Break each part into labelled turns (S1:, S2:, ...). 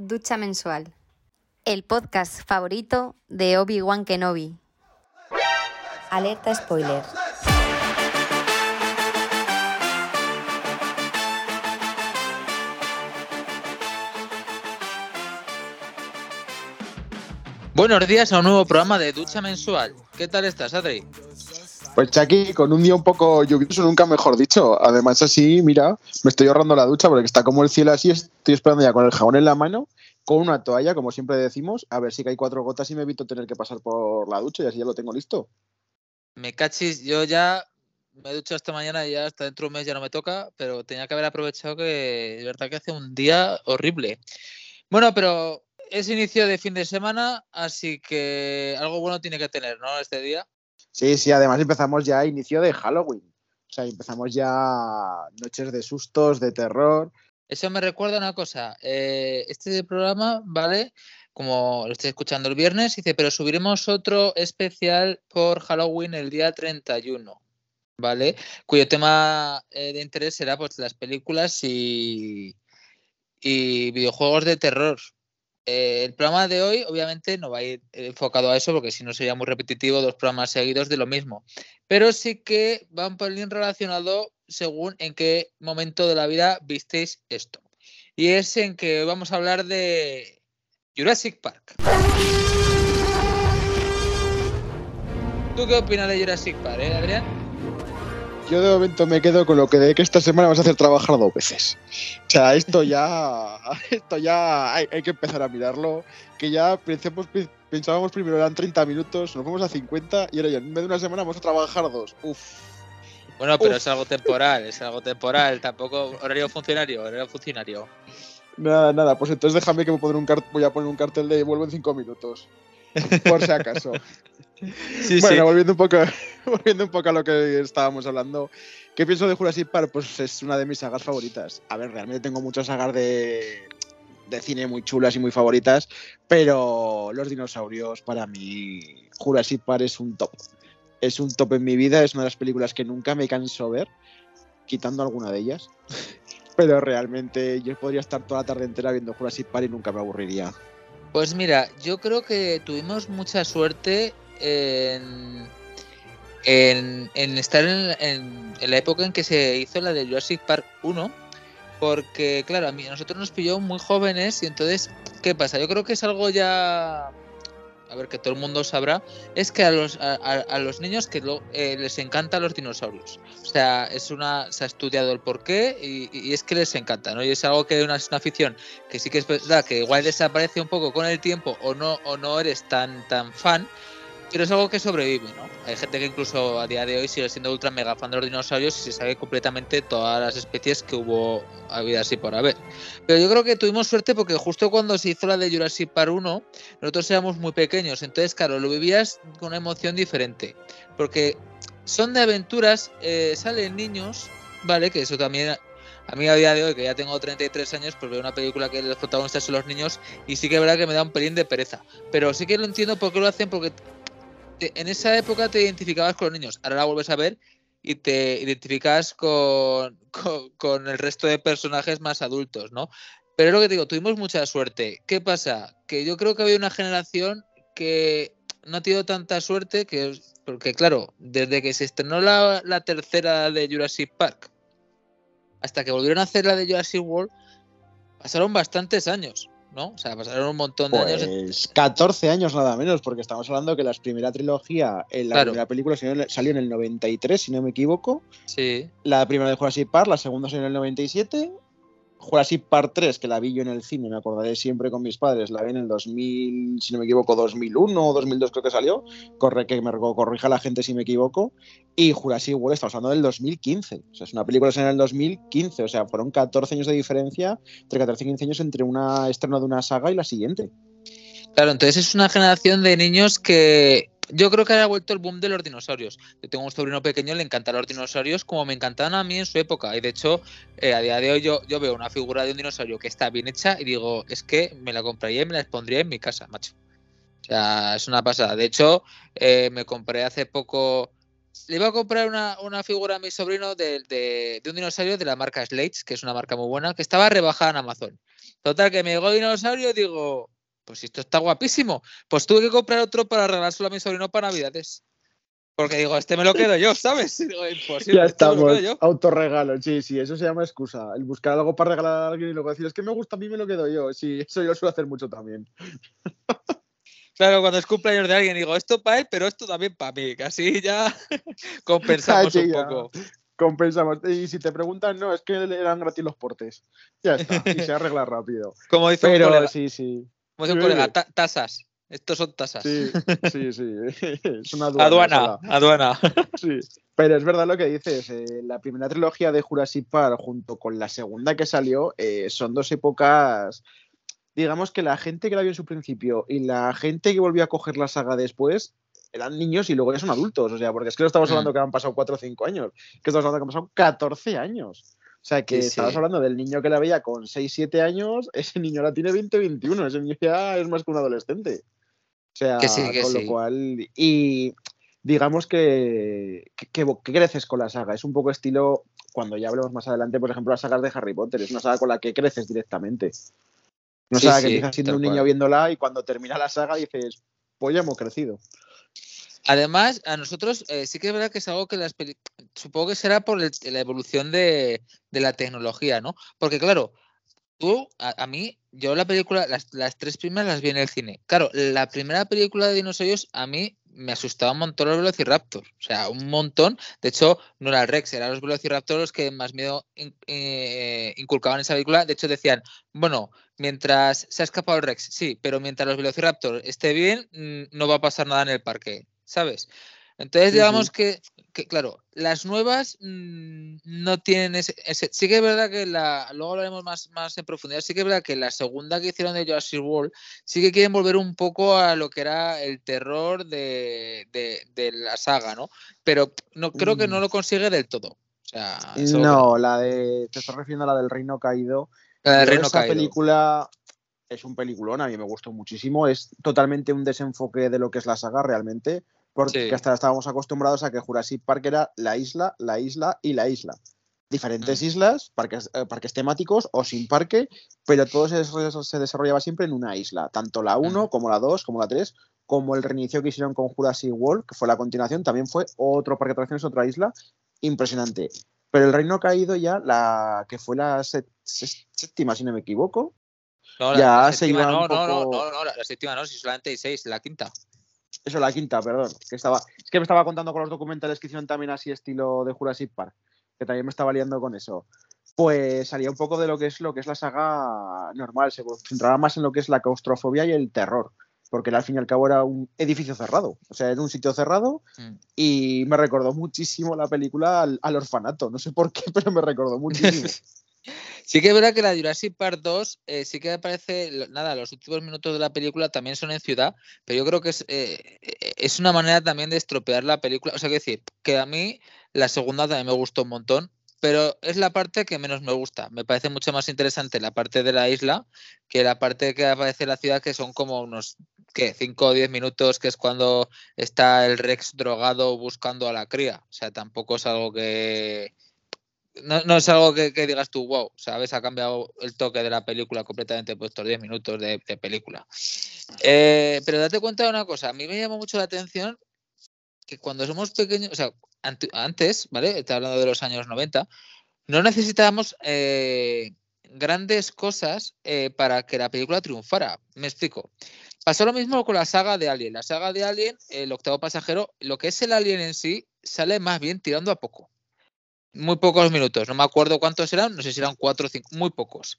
S1: Ducha Mensual, el podcast favorito de Obi-Wan Kenobi. Alerta spoiler.
S2: Buenos días a un nuevo programa de Ducha Mensual. ¿Qué tal estás, Adri?
S3: Pues Chucky, con un día un poco lluvioso, nunca mejor dicho. Además, así, mira, me estoy ahorrando la ducha porque está como el cielo así, estoy esperando ya con el jabón en la mano, con una toalla, como siempre decimos, a ver si hay cuatro gotas y me evito tener que pasar por la ducha y así ya lo tengo listo.
S2: Me cachis, yo ya me he duchado esta mañana y ya hasta dentro de un mes ya no me toca, pero tenía que haber aprovechado que de verdad que hace un día horrible. Bueno, pero es inicio de fin de semana, así que algo bueno tiene que tener, ¿no? Este día.
S3: Sí, sí, además empezamos ya a inicio de Halloween. O sea, empezamos ya noches de sustos, de terror.
S2: Eso me recuerda una cosa. eh, este programa, ¿vale? Como lo estoy escuchando el viernes, dice, pero subiremos otro especial por Halloween el día 31, ¿vale? Cuyo tema eh, de interés será pues las películas y, y videojuegos de terror. Eh, el programa de hoy, obviamente, no va a ir enfocado a eso, porque si no sería muy repetitivo dos programas seguidos de lo mismo. Pero sí que va un pelín relacionado según en qué momento de la vida visteis esto. Y es en que vamos a hablar de Jurassic Park. ¿Tú qué opinas de Jurassic Park, eh, Adrián?
S3: Yo de momento me quedo con lo que de que esta semana vas a hacer trabajar dos veces. O sea, esto ya, esto ya hay, hay que empezar a mirarlo. Que ya pensemos, pensábamos primero eran 30 minutos, nos fuimos a 50 y ahora ya en vez de una semana vamos a trabajar dos. Uf.
S2: Bueno, pero
S3: Uf.
S2: es algo temporal, es algo temporal, tampoco horario funcionario, horario funcionario.
S3: Nada, nada, pues entonces déjame que me pondré un cart voy a poner un cartel de vuelvo en 5 minutos. Por si acaso.
S2: Sí,
S3: bueno, volviendo un poco, volviendo un poco a lo que estábamos hablando. ¿Qué pienso de Jurassic Park? Pues es una de mis sagas favoritas. A ver, realmente tengo muchas sagas de, de cine muy chulas y muy favoritas, pero los dinosaurios para mí Jurassic Park es un top. Es un top en mi vida, es una de las películas que nunca me canso ver, quitando alguna de ellas. Pero realmente yo podría estar toda la tarde entera viendo Jurassic Park y nunca me aburriría.
S2: Pues mira, yo creo que tuvimos mucha suerte en, estar en, la época en que se hizo la de Jurassic Park 1, porque claro, a, mí, a nosotros nos pilló muy jóvenes y entonces, ¿qué pasa? Yo creo que es algo ya, a ver, que todo el mundo sabrá, es que a los, a, los niños que eh, les encantan los dinosaurios. O sea, es una, se ha estudiado el porqué y, y es que les encanta, ¿no? Y es algo que es una afición que sí que es verdad que igual desaparece un poco con el tiempo o no, o no eres tan, tan fan, pero es algo que sobrevive, ¿no? Hay gente que incluso a día de hoy sigue siendo ultra mega fan de los dinosaurios y se sabe completamente todas las especies que hubo habido así por haber. Pero yo creo que tuvimos suerte porque justo cuando se hizo la de Jurassic Park 1, nosotros éramos muy pequeños, entonces claro, lo vivías con una emoción diferente, porque son de aventuras, eh, salen niños, ¿vale? Que eso también a mí a día de hoy, que ya tengo 33 años, pues veo una película que los protagonistas son los niños y sí que es verdad que me da un pelín de pereza. Pero sí que lo entiendo por qué lo hacen, porque en esa época te identificabas con los niños, ahora la vuelves a ver y te identificas con, con, con el resto de personajes más adultos, ¿no? Pero es lo que te digo, tuvimos mucha suerte. ¿Qué pasa? Que yo creo que había una generación que no ha tenido tanta suerte, que porque claro, desde que se estrenó la tercera de Jurassic Park hasta que volvieron a hacer la de Jurassic World, pasaron bastantes años, ¿no? O sea, pasaron un montón de años.
S3: Pues 14 años nada menos, porque estamos hablando que la primera trilogía, en la
S2: Claro.
S3: primera película salió en, el- salió en el 93, si no me equivoco.
S2: Sí,
S3: La primera de Jurassic Park, la segunda salió en el 97. Jurassic Park 3, que la vi yo en el cine, me acordaré siempre con mis padres, la vi en el 2000, si no me equivoco, 2001 o 2002 creo que salió. Corre que me corrija la gente si me equivoco. Y Jurassic World, estamos hablando del 2015. O sea, es una película en el 2015. O sea, fueron 14 años de diferencia, entre 14 y 15 años entre una estreno de una saga y la siguiente.
S2: claro, entonces es una generación de niños que yo creo que ahora ha vuelto el boom de los dinosaurios. Yo tengo un sobrino pequeño, le encantan los dinosaurios como me encantaban a mí en su época. Y de hecho, eh, a día de hoy yo, veo una figura de un dinosaurio que está bien hecha y digo, es que me la compraría y me la pondría en mi casa, macho. O sea, es una pasada. De hecho, eh, me compré hace poco. Le iba a comprar una, figura a mi sobrino de, un dinosaurio de la marca Slates, que es una marca muy buena, que estaba rebajada en Amazon. Total, que me llegó dinosaurio y digo, pues esto está guapísimo. Pues tuve que comprar otro para regalárselo a mi sobrino para Navidades. Porque digo, este me lo quedo yo, ¿sabes? Digo,
S3: ya estamos, autorregalo, sí, sí, eso se llama excusa. El buscar algo para regalar a alguien y luego decir, es que me gusta, a mí me lo quedo yo. Sí, eso yo lo suelo hacer mucho también.
S2: Claro, cuando es cumpleaños de alguien digo, esto para él, pero esto también para mí, así ya compensamos un poco.
S3: Compensamos. Y si te preguntan, no, es que eran gratis los portes. Ya está, y se arregla rápido.
S2: Como dice
S3: pero,
S2: un colega,
S3: sí, sí.
S2: Como colega, tasas. Estos son tasas.
S3: Sí, sí, sí. Es una
S2: aduana. Aduana, aduana.
S3: Sí. Pero es verdad lo que dices. Eh, la primera trilogía de Jurassic Park junto con la segunda que salió eh, son dos épocas digamos que la gente que la vio en su principio y la gente que volvió a coger la saga después eran niños y luego ya son adultos. O sea, porque es que no estamos mm. hablando que han pasado 4 o 5 años, que estamos hablando que han pasado 14 años. O sea, que estamos hablando del niño que la veía con 6, 7 años, ese niño la tiene 20, 21, ese niño ya es más que un adolescente. O sea, con lo cual. Y digamos que, que, creces con la saga. Es un poco estilo, cuando ya hablemos más adelante, por ejemplo, las sagas de Harry Potter. Es una saga con la que creces directamente. No saga que empiezas siendo un niño viéndola y cuando termina la saga dices, pues ya hemos crecido.
S2: Además, a nosotros eh, sí que es verdad que es algo que las supongo que será por la evolución de, la tecnología, ¿no? Porque claro, tú, a, mí, yo la película, las, tres primeras las vi en el cine. Claro, la primera película de dinosaurios a mí me asustaba un montón los Velociraptors. O sea, un montón. De hecho, no era el Rex, eran los Velociraptors los que más miedo eh, inculcaban en esa película. De hecho, decían, bueno, mientras se ha escapado el Rex, sí, pero mientras los Velociraptors esté bien, mm, no va a pasar nada en el parque, ¿sabes? Entonces, digamos que, claro, las nuevas mm, no tienen ese, Sí que es verdad que la. Luego hablaremos más, más en profundidad. Sí que es verdad que la segunda que hicieron de Jurassic World sí que quieren volver un poco a lo que era el terror de, la saga, ¿no? Pero no creo que no mm. lo consigue del todo. O sea,
S3: no, la de. Te estás refiriendo a la del Reino Caído.
S2: La del Reino esa
S3: película es un peliculón, a mí me gustó muchísimo. Es totalmente un desenfoque de lo que es la saga realmente porque hasta estábamos acostumbrados a que Jurassic Park era la isla, la isla y la isla. Diferentes mm. islas, parques, eh, parques, temáticos o sin parque, pero todo se, se, desarrollaba siempre en una isla, tanto la 1 mm. como la 2, como la 3, como el reinicio que hicieron con Jurassic World, que fue la continuación, también fue otro parque de atracciones, otra isla, impresionante. Pero el reino ha caído ya, la que fue la séptima, si no me equivoco.
S2: No, ya se iba no, no, no, no, la séptima no, si solamente hay seis, la quinta.
S3: Eso, la quinta, perdón. Que estaba, es que me estaba contando con los documentales que hicieron también así estilo de Jurassic Park, que también me estaba liando con eso. Pues salía un poco de lo que es lo que es la saga normal, se concentraba más en lo que es la claustrofobia y el terror, porque al fin y al cabo era un edificio cerrado, o sea, era un sitio cerrado mm. y me recordó muchísimo la película al, al, orfanato, no sé por qué, pero me recordó muchísimo.
S2: Sí que es verdad que la Jurassic Park 2 eh, sí que aparece, nada, los últimos minutos de la película también son en ciudad, pero yo creo que es, eh, es una manera también de estropear la película. O sea, que decir, que a mí la segunda también me gustó un montón, pero es la parte que menos me gusta. Me parece mucho más interesante la parte de la isla que la parte que aparece en la ciudad, que son como unos ¿qué? 5 o 10 minutos, que es cuando está el Rex drogado buscando a la cría. O sea, tampoco es algo que, no, es algo que, digas tú, wow, ¿sabes? Ha cambiado el toque de la película completamente por estos 10 minutos de, película. Eh, pero date cuenta de una cosa, a mí me llamó mucho la atención que cuando somos pequeños, o sea, antes, ¿vale? Estoy hablando de los años 90, no necesitábamos eh, grandes cosas eh, para que la película triunfara. Me explico. Pasó lo mismo con la saga de Alien. La saga de Alien, el octavo pasajero, lo que es el Alien en sí, sale más bien tirando a poco muy pocos minutos, no me acuerdo cuántos eran, no sé si eran cuatro o cinco, muy pocos.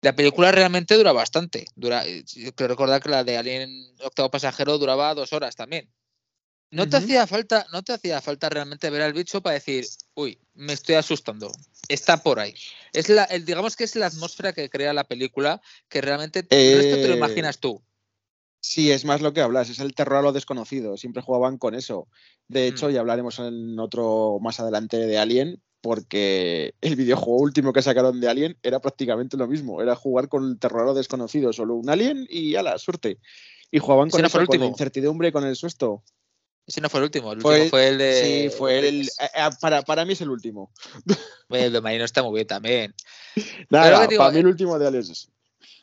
S2: La película realmente dura bastante. Dura, creo recordar que la de Alien Octavo Pasajero duraba dos horas también. No te hacía falta, no te hacía falta realmente ver al bicho para decir, uy, me estoy asustando. Está por ahí. Es la, el, digamos que es la atmósfera que crea la película, que realmente te lo eh, imaginas tú.
S3: Sí, es más lo que hablas, es el terror a lo desconocido. Siempre jugaban con eso. De hecho, mm. ya hablaremos en otro más adelante de Alien, porque el videojuego último que sacaron de Alien era prácticamente lo mismo. Era jugar con el terror a lo desconocido, solo un Alien y a la suerte. Y jugaban con, eso, con la incertidumbre, con el susto.
S2: Ese no fue el último, el
S3: Fue-
S2: último fue el de.
S3: Sí, fue el. eh, eh, para, para mí es el último.
S2: El de Marino está muy bien también.
S3: Nada,
S2: digo,
S3: para mí
S2: eh,
S3: el último de ese.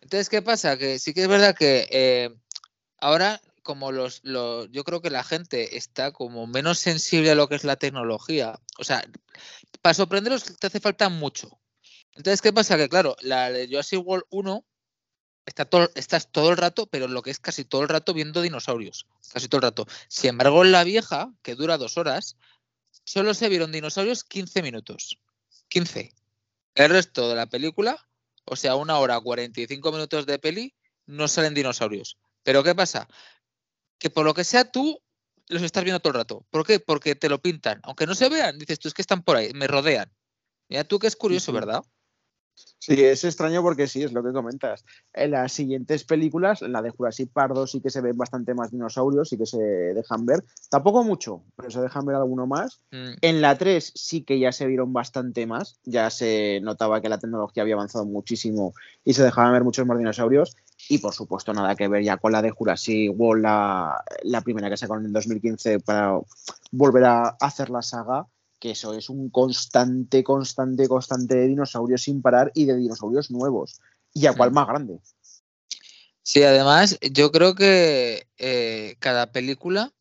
S2: Entonces, ¿qué pasa? Que sí que es verdad que eh, ahora, como los, yo creo que la gente está como menos sensible a lo que es la tecnología. O sea, para sorprenderos te hace falta mucho. Entonces, ¿qué pasa? Que claro, la de Jurassic World 1 está todo, estás todo el rato, pero lo que es casi todo el rato viendo dinosaurios. Casi todo el rato. Sin embargo, en la vieja, que dura dos horas, solo se vieron dinosaurios 15 minutos. 15. El resto de la película, o sea, una hora 45 minutos de peli, no salen dinosaurios. Pero ¿qué pasa? Que por lo que sea tú los estás viendo todo el rato. ¿Por qué? Porque te lo pintan. Aunque no se vean, dices tú es que están por ahí, me rodean. Mira tú que es curioso. ¿verdad?
S3: Sí, es extraño porque sí, es lo que comentas. En las siguientes películas, en la de Jurassic Park 2 sí que se ven bastante más dinosaurios, sí que se dejan ver. Tampoco mucho, pero se dejan ver alguno más.
S2: Mm,
S3: En la 3 sí que ya se vieron bastante más, ya se notaba que la tecnología había avanzado muchísimo y se dejaban ver muchos más dinosaurios. Y por supuesto, nada que ver ya con la de Jurassic World, la, la primera que sacaron en 2015 para volver a hacer la saga, que eso es un constante, constante, constante de dinosaurios sin parar y de dinosaurios nuevos. ¿Y a cuál
S2: Mm.
S3: más grande?
S2: Sí, además, yo creo que eh, cada película,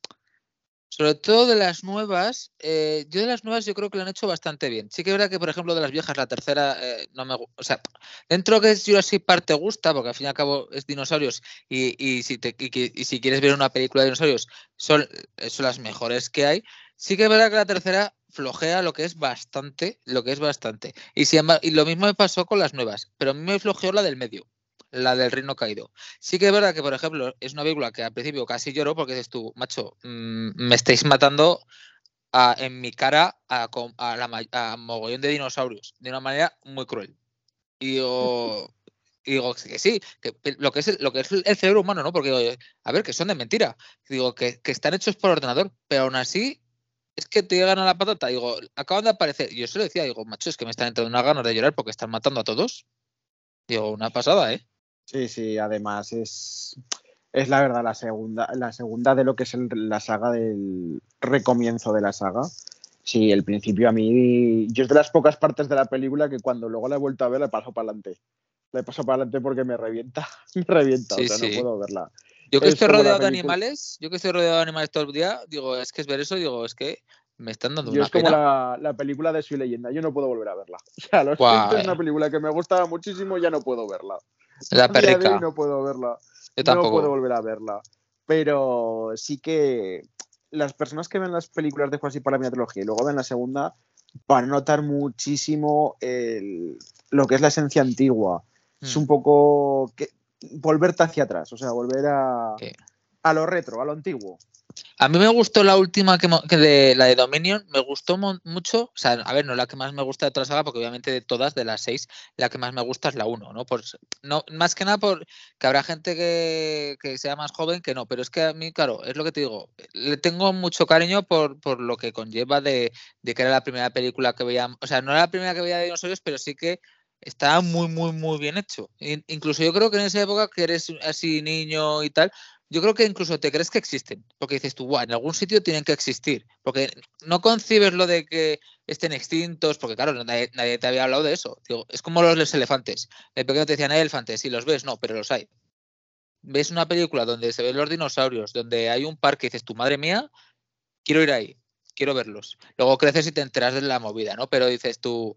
S2: sobre todo de las nuevas, eh, yo de las nuevas yo creo que lo han hecho bastante bien. Sí que es verdad que, por ejemplo, de las viejas, la tercera eh, no me gusta. O sea, dentro que es Jurassic Park te gusta, porque al fin y al cabo es dinosaurios, y, y si, te, y, si quieres ver una película de dinosaurios, son, eh, son las mejores que hay. Sí que es verdad que la tercera flojea lo que es bastante, lo que es bastante. Y, embargo- y lo mismo me pasó con las nuevas, pero a mí me flojeó la del medio, la del reino caído. Sí que es verdad que, por ejemplo, es una película que al principio casi lloro porque dices tú, macho, mm, me estáis matando a- en mi cara a, a la a mogollón de dinosaurios de una manera muy cruel. Y digo, y digo que sí, que lo que es el, lo que es el cerebro humano, ¿no? Porque digo, a ver, que son de mentira. Digo, que, que están hechos por ordenador, pero aún así es que te llegan a la patata. Digo, acaban de aparecer. Yo se lo decía, digo, macho, es que me están entrando unas ganas de llorar porque están matando a todos. Digo, una pasada, ¿eh?
S3: Sí, sí, además es, es la verdad la segunda, la segunda de lo que es el- la saga del recomienzo de la saga. Sí, el principio a mí, yo es de las pocas partes de la película que cuando luego la he vuelto a ver le paso para adelante. Le paso para adelante porque me revienta, me revienta,
S2: Sí,
S3: o sea,
S2: sí.
S3: no puedo verla.
S2: Yo que
S3: Es
S2: estoy
S3: la
S2: rodeado de animales, yo que estoy rodeado de animales todo el día, digo, es que es ver eso, digo, es que me están dando
S3: Yo
S2: una
S3: es como
S2: pena.
S3: la, la película de Soy Leyenda, yo no puedo volver a verla. O sea, lo siento, es una película que me gustaba muchísimo, ya no puedo verla.
S2: La perrica,
S3: no puedo verla.
S2: yo
S3: No puedo
S2: tampoco.
S3: volver a verla. Pero sí que las personas que ven las películas de Jurassic Park la trilogía y luego ven la segunda van a notar muchísimo el- lo que es la esencia antigua. Es
S2: Mm.
S3: un poco que, volverte hacia atrás, o sea, volver a, a lo retro, a lo antiguo.
S2: A mí me gustó la última que, que de la de Dominion, me gustó mucho. O sea, a ver, no la que más me gusta de toda la saga, porque obviamente de todas, de las seis, la que más me gusta es la 1, ¿no? Por, no más que nada por que habrá gente que, que sea más joven que no, pero es que a mí, claro, es lo que te digo, le tengo mucho cariño por, por lo que conlleva de, de que era la primera película que veía, o sea, no era la primera que veía de dinosaurios, pero sí que estaba muy, muy, muy bien hecho. In- incluso yo creo que en esa época que eres así niño y tal, yo creo que incluso te crees que existen, porque dices tú, "Buah, en algún sitio tienen que existir, porque no concibes lo de que estén extintos, porque claro, nadie, nadie te había hablado de eso. Es como los, los elefantes. De pequeño te decían, elefantes, sí los ves, no, pero los hay. Ves una película donde se ven los dinosaurios, donde hay un parque y dices, tu madre mía, quiero ir ahí, quiero verlos. Luego creces y te enteras de la movida, ¿no? Pero dices tú,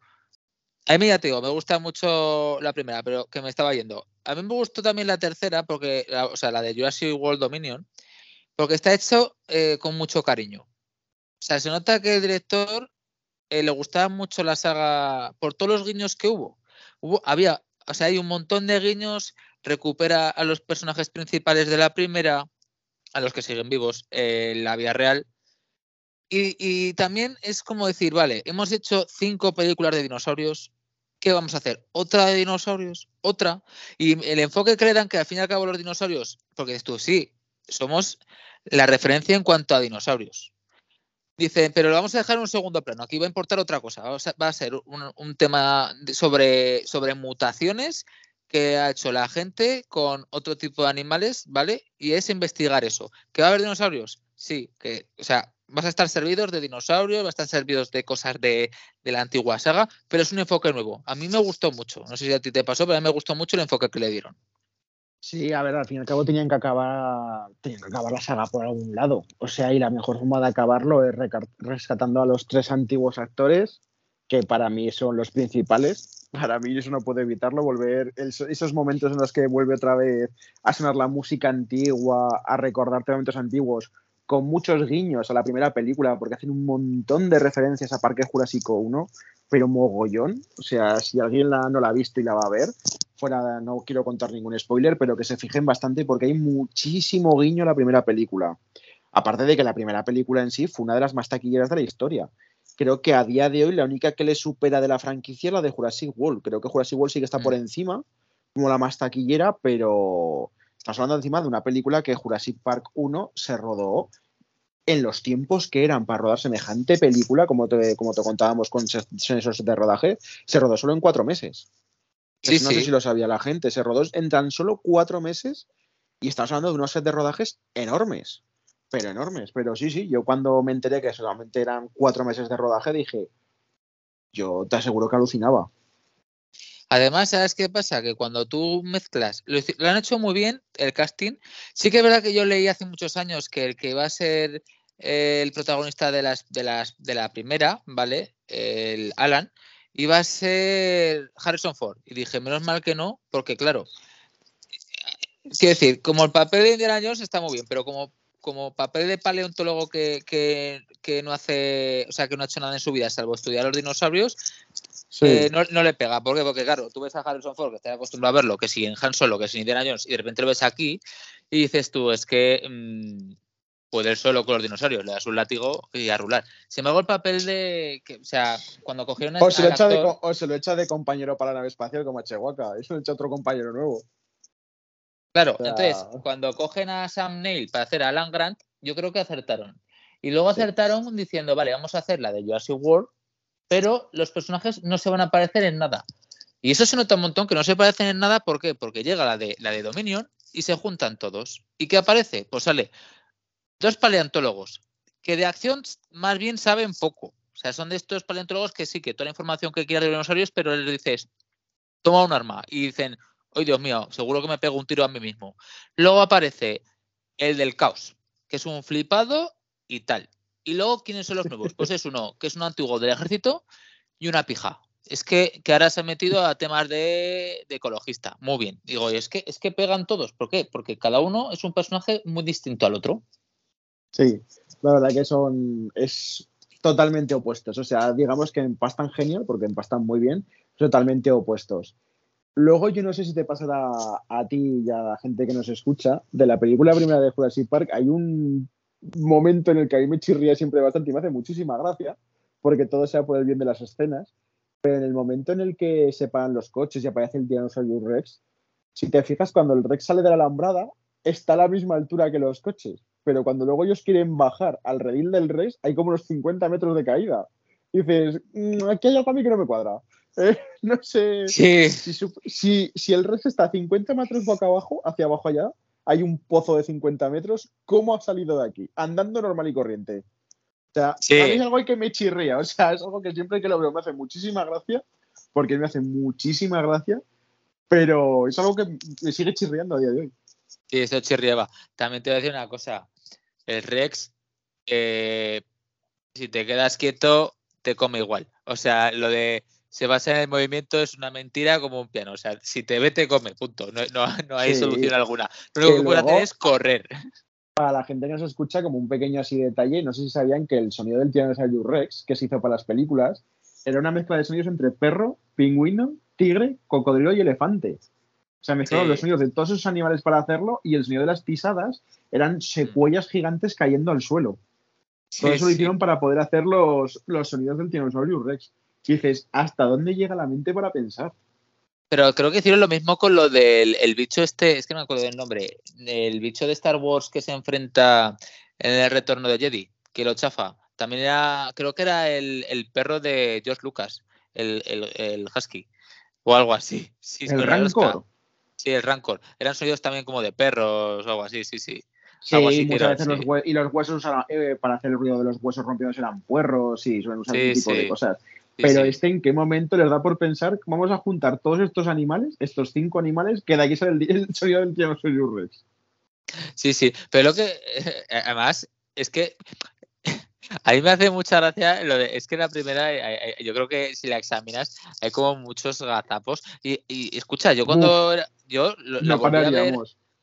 S2: a mí ya te digo, me gusta mucho la primera, pero que me estaba yendo. A mí me gustó también la tercera, porque, la- o sea, la de Jurassic World Dominion, porque está hecho eh, con mucho cariño. O sea, se nota que el director eh, le gustaba mucho la saga por todos los guiños que hubo. hubo. Había, o sea, hay un montón de guiños, recupera a los personajes principales de la primera, a los que siguen vivos eh, en la vida real. Y también es como decir, vale, hemos hecho cinco películas de dinosaurios, ¿qué vamos a hacer? ¿Otra de dinosaurios? ¿Otra? Y el enfoque que que al fin y al cabo los dinosaurios, porque dices tú, sí, somos la referencia en cuanto a dinosaurios. Dicen, pero lo vamos a dejar en un segundo plano. Aquí va a importar otra cosa. Va a ser- un, tema sobre, sobre mutaciones que ha hecho la gente con otro tipo de animales, ¿vale? Y es investigar eso. ¿Que va a haber dinosaurios? sí, que, o sea, vas a estar servidos de dinosaurios, vas a estar servidos de cosas de, de, la antigua saga, pero es un enfoque nuevo. A mí me gustó mucho. No sé si a ti te pasó, pero a mí me gustó mucho el enfoque que le dieron.
S3: Sí, a ver, al fin y al cabo tenían que acabar, tenían que acabar la saga por algún lado. O sea, y la mejor forma de acabarlo es rescatando a los tres antiguos actores, que para mí son los principales. Para mí eso no puedo evitarlo, volver esos momentos en los que vuelve otra vez a sonar la música antigua, a recordarte momentos antiguos, con muchos guiños a la primera película, porque hacen un montón de referencias a Parque Jurásico 1, pero mogollón. O sea, si alguien la, no la ha visto y la va a ver, fuera, no quiero contar ningún spoiler, pero que se fijen bastante porque hay muchísimo guiño a la primera película. Aparte de que la primera película en sí fue una de las más taquilleras de la historia. Creo que a día de hoy la única que le supera de la franquicia es la de Jurassic World. Creo que Jurassic World sí que está por mm. encima, como la más taquillera, pero Estamos hablando encima de una película que Jurassic Park 1 se rodó en los tiempos que eran para rodar semejante película, como te, como te contábamos con esos de rodaje, se rodó solo en cuatro meses. no sé si lo sabía la gente, se rodó en tan solo cuatro meses y estamos hablando de unos sets de rodajes enormes, pero enormes. Pero sí, sí, yo cuando me enteré que solamente eran cuatro meses de rodaje dije, yo te aseguro que alucinaba.
S2: Además, ¿sabes qué pasa? Que cuando tú mezclas, lo, han hecho muy bien el casting. Sí que es verdad que yo leí hace muchos años que el que va a ser eh, el protagonista de las, de las de la primera, ¿vale? El Alan, iba a ser Harrison Ford. Y dije, menos mal que no, porque claro, quiero decir, como el papel de Indiana Jones está muy bien, pero como, como papel de paleontólogo que, que, que no hace, o sea, que no ha hecho nada en su vida salvo estudiar los dinosaurios, eh, no, le pega. ¿Por qué? Porque, claro, tú ves a Harrison Ford, que está acostumbrado a verlo, que si en Han Solo, que si en Indiana Jones, y de repente lo ves aquí, y dices tú, es que mm, puede ir solo con los dinosaurios, le das un látigo y a rular. Sin embargo, el papel de. Que, o sea, cuando cogieron.
S3: O se, lo echa de, o se lo echa de compañero para la nave espacial como a Chihuahua, eso lo echa otro compañero nuevo.
S2: Claro, entonces, cuando cogen a Sam Neill para hacer a Alan Grant, yo creo que acertaron. Y luego acertaron diciendo, vale, vamos a hacer la de Jurassic World, pero los personajes no se van a parecer en nada. Y eso se nota un montón que no se parecen en nada, ¿por qué? Porque llega la de, la de Dominion y se juntan todos. ¿Y qué aparece? Pues sale dos paleontólogos que de acción más bien saben poco. O sea, son de estos paleontólogos que sí, que toda la información que quieras de dinosaurios, pero les dices, toma un arma. Y dicen, ¡ay Dios mío! Seguro que me pego un tiro a mí mismo. Luego aparece el del caos, que es un flipado y tal. Y luego, ¿quiénes son los nuevos? Pues es uno que es un antiguo del ejército y una pija. Es que, que ahora se ha metido a temas de, ecologista. Muy bien. Digo, es que, es que pegan todos. ¿Por qué? Porque cada uno es un personaje muy distinto al otro.
S3: Sí, la verdad que son. es totalmente opuestos. O sea, digamos que empastan genial, porque empastan muy bien, totalmente opuestos. Luego, yo no sé si te pasará a ti y a la gente que nos escucha, de la película primera de Jurassic Park, hay un momento en el que a mí me chirría siempre bastante y me hace muchísima gracia, porque todo sea por el bien de las escenas, pero en el momento en el que se paran los coches y aparece el Tyrannosaurus Rex, si te fijas, cuando el Rex sale de la alambrada, está a la misma altura que los coches, pero cuando luego ellos quieren bajar al redil del Rex, hay como unos 50 metros de caída. Y dices, mm, aquí hay algo a mí que no me cuadra. Eh, no sé si, si, si, el Rex está a 50 metros boca abajo, hacia abajo allá, hay un pozo de 50 metros, ¿cómo ha salido de aquí? Andando normal y corriente. O sea, a mí es algo que me chirría, o sea, es algo que siempre que lo veo me hace muchísima gracia, porque me hace muchísima gracia, pero es algo que me sigue chirriando a día de hoy.
S2: Sí, eso chirriaba. También te voy a decir una cosa, el Rex, eh, si te quedas quieto, te come igual. O sea, lo de se basa en el movimiento es una mentira como un piano. O sea, si te ve, te come, punto. No, hay solución alguna. Lo único que, puedes hacer es correr.
S3: Para la gente que nos escucha, como un pequeño así detalle, no sé si sabían que el sonido del Tyrannosaurus Rex, que se hizo para las películas, era una mezcla de sonidos entre perro, pingüino, tigre, cocodrilo y elefante. O sea, mezclaron los sonidos de todos esos animales para hacerlo y el sonido de las pisadas eran secuellas gigantes cayendo al suelo. Todo eso lo hicieron para poder hacer los, los sonidos del Tyrannosaurus Rex. Y dices, ¿hasta dónde llega la mente para pensar?
S2: Pero creo que hicieron lo mismo con lo del bicho este, es que no me acuerdo del nombre, el bicho de Star Wars que se enfrenta en el retorno de Jedi, que lo chafa. También era, creo que era el, perro de George Lucas, el, Husky, o algo así.
S3: Sí, el Rancor.
S2: Sí, el Rancor. Eran sonidos también como de perros o algo así, sí, sí.
S3: Sí,
S2: así
S3: muchas veces los
S2: sí.
S3: hue- y los huesos eh, para hacer el ruido de los huesos rompidos eran puerros y suelen usar
S2: Sí,
S3: ese tipo
S2: sí.
S3: de cosas. Pero
S2: sí.
S3: este en qué momento les da por pensar vamos a juntar todos estos animales, estos cinco animales, que de aquí sale el, el sonido del Tyrannosaurus Rex.
S2: Sí, sí, pero lo que además es que a mí me hace mucha gracia lo de, es que la primera, eh, eh, yo creo que si la examinas hay como muchos gazapos y, y escucha, yo cuando yo lo-
S3: No
S2: volví a ver,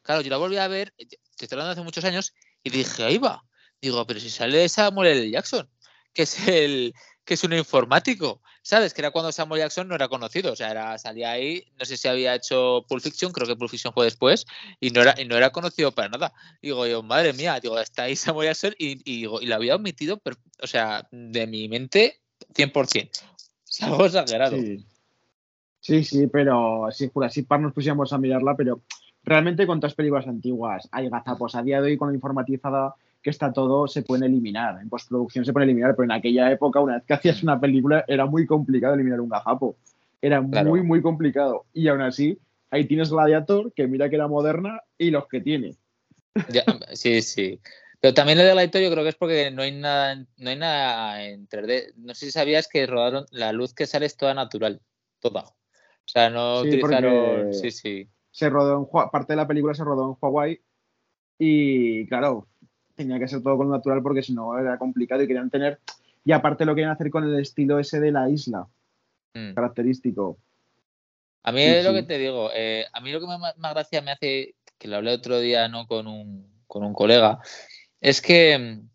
S2: claro, yo la volví a ver, te estoy hablando hace muchos años y dije, ahí va, digo, pero si sale Samuel L. Jackson, que es el que es un informático, ¿sabes? Que era cuando Samuel Jackson no era conocido, o sea, era, salía ahí, no sé si había hecho Pulp Fiction, creo que Pulp Fiction fue después, y no era, y no era conocido para nada. Digo yo, madre mía, digo, está ahí Samuel Jackson y, y, había omitido, pero, o sea, de mi mente, 100%. Es algo exagerado.
S3: Sí. sí, sí, pero si Jurassic Park nos pusiéramos a mirarla, pero realmente con todas películas antiguas hay gazapos. A día de hoy, con la informatizada que está todo, se pueden eliminar. En postproducción se pueden eliminar, pero en aquella época, una vez que hacías una película, era muy complicado eliminar un gazapo. Era
S2: Claro.
S3: muy, muy complicado. Y aún así, ahí tienes Gladiator, que mira que era moderna, y los que tiene.
S2: Ya, sí, sí. Pero también lo de Gladiator yo creo que es porque no hay nada, no hay nada en 3D. No sé si sabías que rodaron, la luz que sale es toda natural, toda. O sea, no
S3: Sí,
S2: utilizaron. Sí, sí.
S3: se rodó en parte de la película se rodó en Hawái y claro, tenía que ser todo con lo natural porque si no era complicado y querían tener y aparte lo querían hacer con el estilo ese de la isla,
S2: Mm.
S3: característico.
S2: A mí
S3: Sí,
S2: es lo
S3: sí.
S2: que te digo, eh, a mí lo que más, más gracia me hace, que lo hablé otro día no con un, con un colega, es que mm,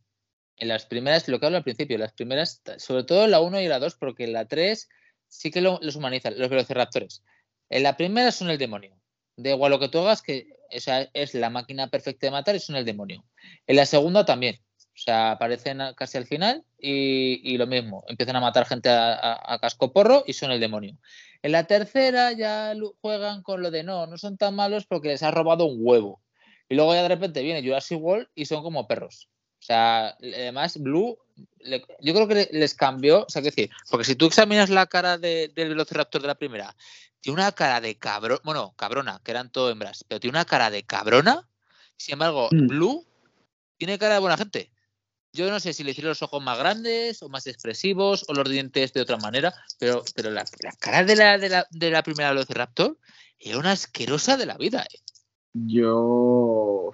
S2: en las primeras, lo que hablo al principio, las primeras, sobre todo la 1 y la 2, porque la 3 sí que lo- los humanizan, los velociraptores. En la primera son el demonio. Da igual lo que tú hagas, que o sea, es la máquina perfecta de matar y son el demonio. En la segunda también. O sea, aparecen casi al final y, y lo mismo. Empiezan a matar gente a, casco porro y son el demonio. En la tercera ya juegan con lo de no, no son tan malos porque les has robado un huevo. Y luego ya de repente viene Jurassic World y son como perros. O sea, además Blue, yo creo que le- les cambió, o sea, que decir, porque si tú examinas la cara de- del Velociraptor de la primera, tiene una cara de cabrón, bueno, cabrona, que eran todo hembras, pero tiene una cara de cabrona. Sin embargo,
S3: Mm.
S2: Blue tiene cara de buena gente. Yo no sé si le hicieron los ojos más grandes o más expresivos o los dientes de otra manera, pero, pero la, la cara de la, de, la, de la primera Velociraptor era una asquerosa de la vida. ¿eh?
S3: Yo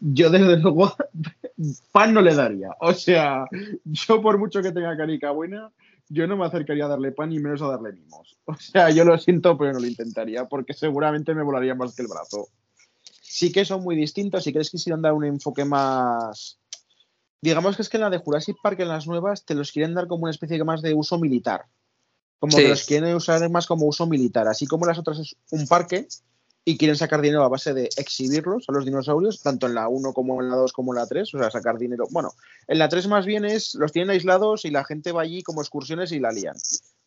S3: yo desde luego pan no le daría. O sea, yo por mucho que tenga carica buena, yo no me acercaría a darle pan ni menos a darle mimos. O sea, yo lo siento, pero no lo intentaría porque seguramente me volaría más que el brazo. Sí que son muy distintos. Si quieres quisieran dar un enfoque más. Digamos que es que en la de Jurassic Park, en las nuevas, te los quieren dar como una especie más de uso militar. Como
S2: Sí.
S3: que los quieren usar más como uso militar. Así como las otras es un parque y quieren sacar dinero a base de exhibirlos a los dinosaurios, tanto en la 1 como en la 2 como en la 3, o sea, sacar dinero. Bueno, en la 3 más bien es, los tienen aislados y la gente va allí como excursiones y la lían.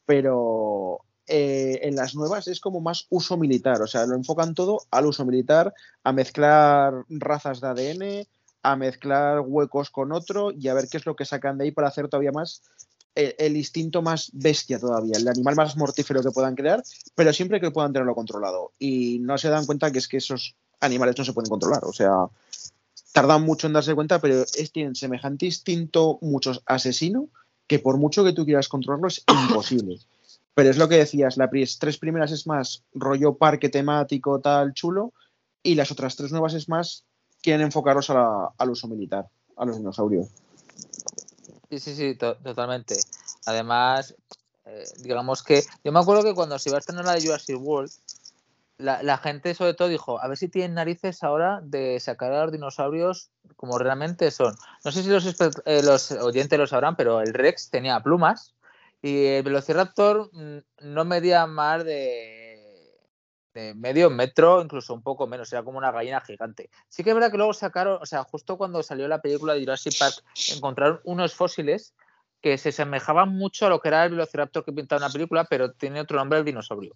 S3: Pero eh, en las nuevas es como más uso militar, o sea, lo enfocan todo al uso militar, a mezclar razas de ADN, a mezclar huecos con otro y a ver qué es lo que sacan de ahí para hacer todavía más el, instinto más bestia todavía, el animal más mortífero que puedan crear, pero siempre que puedan tenerlo controlado. Y no se dan cuenta que es que esos animales no se pueden controlar. O sea, tardan mucho en darse cuenta, pero es, tienen semejante instinto, muchos asesino, que por mucho que tú quieras controlarlo es imposible. Pero es lo que decías, las tres primeras es más rollo parque temático, tal, chulo, y las otras tres nuevas es más, quieren enfocarlos a la- al uso militar, a los dinosaurios.
S2: Sí, sí, sí, to- totalmente. Además, eh, digamos que yo me acuerdo que cuando se iba a estrenar la de Jurassic World, la, gente sobre todo dijo, a ver si tienen narices ahora de sacar a los dinosaurios como realmente son. No sé si los, eh, los oyentes lo sabrán, pero el Rex tenía plumas y el Velociraptor mm, no medía más de, de medio metro, incluso un poco menos, era como una gallina gigante. Sí que es verdad que luego sacaron, o sea, justo cuando salió la película de Jurassic Park, encontraron unos fósiles que se asemejaban mucho a lo que era el Velociraptor que pintaba en la película, pero tiene otro nombre el dinosaurio.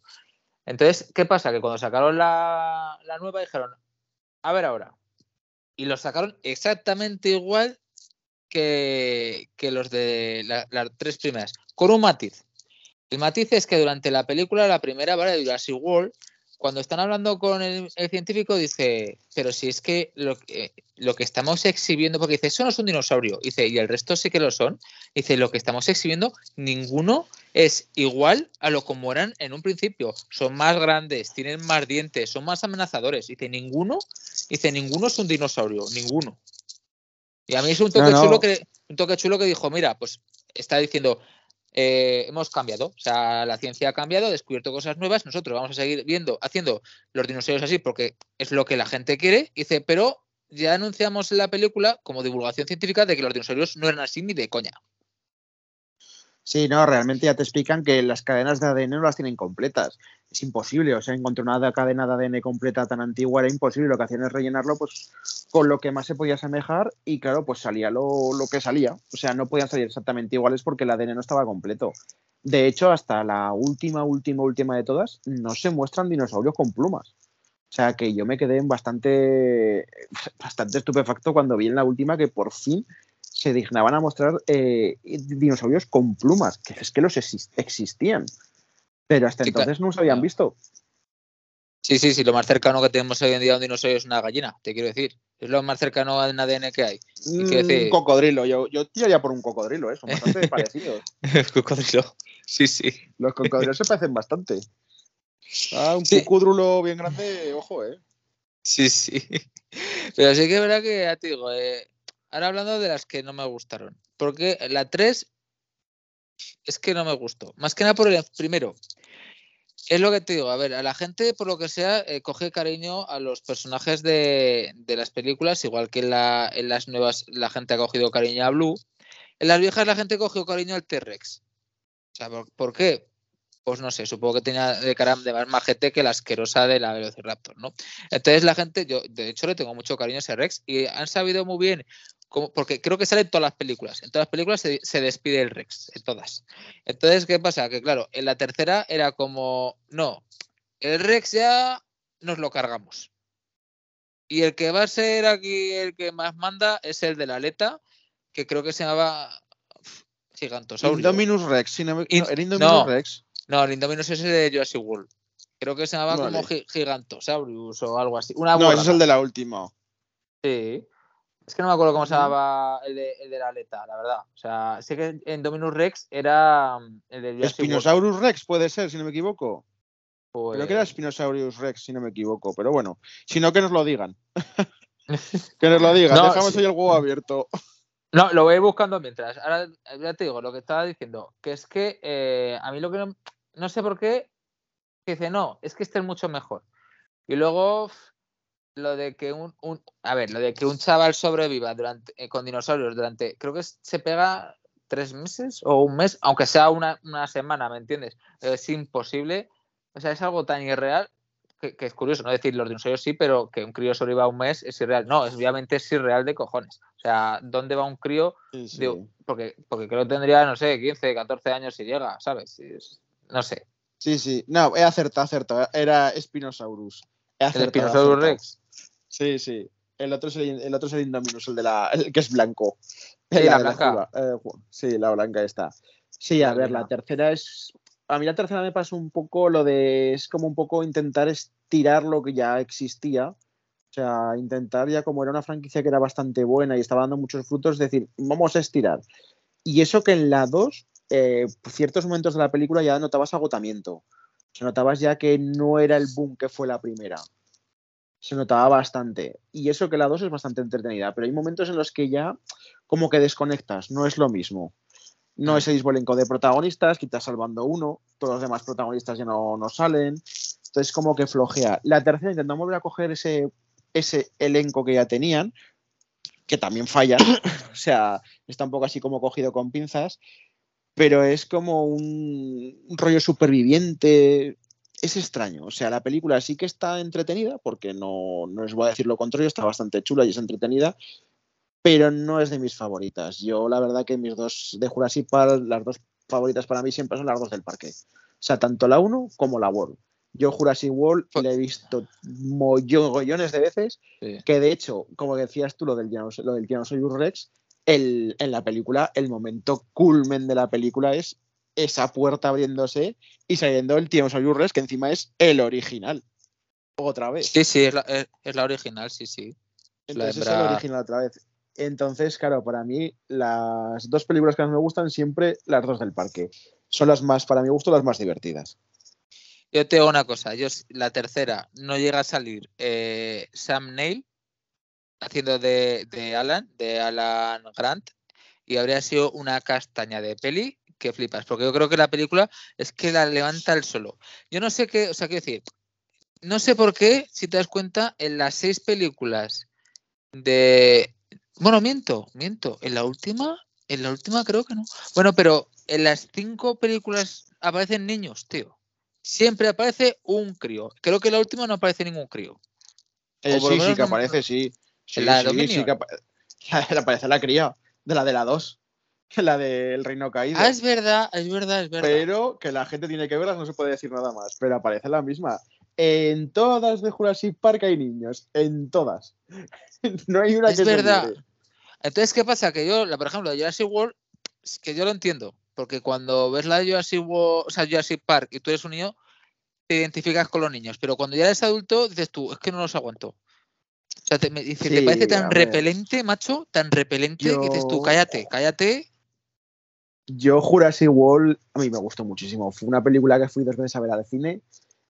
S2: Entonces, ¿qué pasa? Que cuando sacaron la, la nueva dijeron, a ver ahora. Y los sacaron exactamente igual que, que los de la- las tres primeras, con un matiz. El matiz es que durante la película, la primera, ¿vale? de Jurassic World, cuando están hablando con el, científico, dice, pero si es que lo, que lo, que estamos exhibiendo, porque dice, eso no es un dinosaurio, dice, y el resto sí que lo son, dice, lo que estamos exhibiendo, ninguno es igual a lo como eran en un principio. Son más grandes, tienen más dientes, son más amenazadores. Dice, ninguno, dice, ninguno es un dinosaurio, ninguno. Y a mí es un toque, Chulo, que, un toque chulo que dijo, mira, pues está diciendo, eh, hemos cambiado, o sea, la ciencia ha cambiado, ha descubierto cosas nuevas, nosotros vamos a seguir viendo, haciendo los dinosaurios así porque es lo que la gente quiere, dice, pero ya anunciamos en la película como divulgación científica de que los dinosaurios no eran así ni de coña.
S3: Sí, no, realmente ya te explican que las cadenas de ADN no las tienen completas. Es imposible, o sea, encontrar una cadena de ADN completa tan antigua era imposible. Lo que hacían es rellenarlo pues con lo que más se podía asemejar y claro, pues salía lo, que salía. O sea, no podían salir exactamente iguales porque el ADN no estaba completo. De hecho, hasta la última, última, última de todas, no se muestran dinosaurios con plumas. O sea, que yo me quedé bastante, bastante estupefacto cuando vi en la última que por fin se dignaban a mostrar eh, dinosaurios con plumas, que es que los existían, pero hasta entonces no los habían visto.
S2: Sí, sí, sí, lo más cercano que tenemos hoy en día a un dinosaurio es una gallina, te quiero decir. Es lo más cercano al ADN que hay.
S3: Un cocodrilo, yo, yo tiraría por un cocodrilo, ¿eh? son bastante parecidos.
S2: cocodrilo, sí, sí.
S3: Los cocodrilos se parecen bastante. Ah, un sí. bien grande, ojo, ¿eh?
S2: Sí, sí. Pero sí que es verdad que, ya te digo, eh, Ahora hablando de las que no me gustaron. Porque la 3 es que no me gustó. Más que nada por el primero. Es lo que te digo, a ver, a la gente, por lo que sea, eh, coge cariño a los personajes de, las películas, igual que en, las nuevas la gente ha cogido cariño a Blue. En las viejas la gente cogió cariño al T-Rex. O sea, ¿por, qué? Pues no sé, supongo que tenía de cara de más majete que la asquerosa de la Velociraptor, ¿no? Entonces la gente, yo de hecho le tengo mucho cariño a ese Rex y han sabido muy bien porque creo que sale en todas las películas. En todas las películas se, despide el Rex, en todas. Entonces, ¿qué pasa? Que claro, en la tercera era como, no, el Rex ya nos lo cargamos. Y el que va a ser aquí el que más manda es el de la aleta, que creo que se llamaba Gigantosaurio.
S3: Indominus Rex, no, el Indominus Rex.
S2: No, el Indominus es el de Jurassic World. Creo que se llamaba como Gigantosaurus o algo así. no,
S3: ese es el de la última.
S2: Sí. Es que no me acuerdo cómo se llamaba el de, el de la aleta, la verdad. O sea, sé que en Dominus Rex era mm, el de
S3: Spinosaurus Rex puede ser, si no me equivoco. Creo que era pues Spinosaurus Rex, si no me equivoco. Pero bueno, si no, que nos lo digan. que nos lo digan. Dejamos ahí el huevo abierto.
S2: No, lo voy buscando mientras. Ahora ya te digo lo que estaba diciendo, que es que eh, a mí lo que no, no sé por qué, dice, no, es que este es mucho mejor. Y luego lo de que un, a ver, lo de que un chaval sobreviva durante eh, con dinosaurios durante, creo que se pega tres meses o un mes, aunque sea una, semana, ¿me entiendes? Es imposible, o sea, es algo tan irreal que, es curioso, no decir los dinosaurios sí, pero que un crío sobreviva un mes es irreal. No, obviamente es irreal de cojones. O sea, ¿dónde va un crío? porque, porque creo que tendría, no sé, 15, 14 años si llega, ¿sabes? no sé.
S3: Sí, sí, no, he acertado, acertado. Era Spinosaurus.
S2: He acertado, ¿El Spinosaurus Rex?
S3: Sí, sí. El otro es el, otro es el Indominus, el de la. El que es blanco.
S2: Sí, la, blanca.
S3: Eh, sí, la blanca está. Sí, a ver, la tercera es. A mí la tercera me pasa un poco lo de. Es como un poco intentar estirar lo que ya existía. O sea, intentar ya como era una franquicia que era bastante buena y estaba dando muchos frutos, decir, vamos a estirar. Y eso que en la 2, eh, ciertos momentos de la película ya notabas agotamiento. O sea, notabas ya que no era el boom que fue la primera se notaba bastante. Y eso que la 2 es bastante entretenida, pero hay momentos en los que ya como que desconectas, no es lo mismo. No mm. es el disbolenco de protagonistas, quitas salvando uno, todos los demás protagonistas ya no, no salen. Entonces como que flojea. La tercera intentamos volver a coger ese, ese elenco que ya tenían, que también fallan. o sea, está un poco así como cogido con pinzas pero es como un rollo superviviente es extraño. O sea, la película sí que está entretenida, porque no, no les voy a decir lo contrario, está bastante chula y es entretenida, pero no es de mis favoritas. Yo, la verdad, que mis dos de Jurassic Park, las dos favoritas para mí siempre son las dos del parque. O sea, tanto la 1 como la World. Yo Jurassic World la he visto millones de veces, que de hecho, como decías tú, lo del, lo del Rex, el, en la película, el momento culmen de la película es esa puerta abriéndose y saliendo el Tyrannosaurus Rex, que encima es el original. otra vez.
S2: Sí, sí, es la, es, la original, sí, sí.
S3: Entonces es la original otra vez. Entonces, claro, para mí las dos películas que más me gustan siempre las dos del parque. Son las más, para mi gusto, las más divertidas.
S2: Yo te digo una cosa, yo la tercera no llega a salir eh, Sam Neill haciendo de, de, Alan, de Alan Grant, y habría sido una castaña de peli que flipas, porque yo creo que la película es que la levanta el solo. Yo no sé qué, o sea, quiero decir, no sé por qué, si te das cuenta, en las seis películas de... Bueno, miento, miento. En la última, en la última creo que no. Bueno, pero en las cinco películas aparecen niños, tío. Siempre aparece un crío. Creo que en la última no aparece ningún crío.
S3: Eh, sí, sí que aparece, sí. la sí, sí que aparece la cría de la de la 2 la del Reino Caído.
S2: Ah, es verdad, es verdad, es verdad.
S3: Pero que la gente tiene que verlas, no se puede decir nada más. Pero aparece la misma. En todas de Jurassic Park hay niños, en todas. no hay una
S2: es verdad. Entonces, ¿qué pasa? Que yo, por ejemplo, de Jurassic World, que yo lo entiendo, porque cuando ves la de Jurassic, World, o sea, Jurassic Park y tú eres un niño, te identificas con los niños, pero cuando ya eres adulto, dices tú, es que no los aguanto. O sea, te, me, dice, ¿te parece tan repelente, macho? Tan repelente que dices tú, cállate, cállate.
S3: Yo Jurassic World, a mí me gustó muchísimo. Fue una película que fui dos veces a ver al cine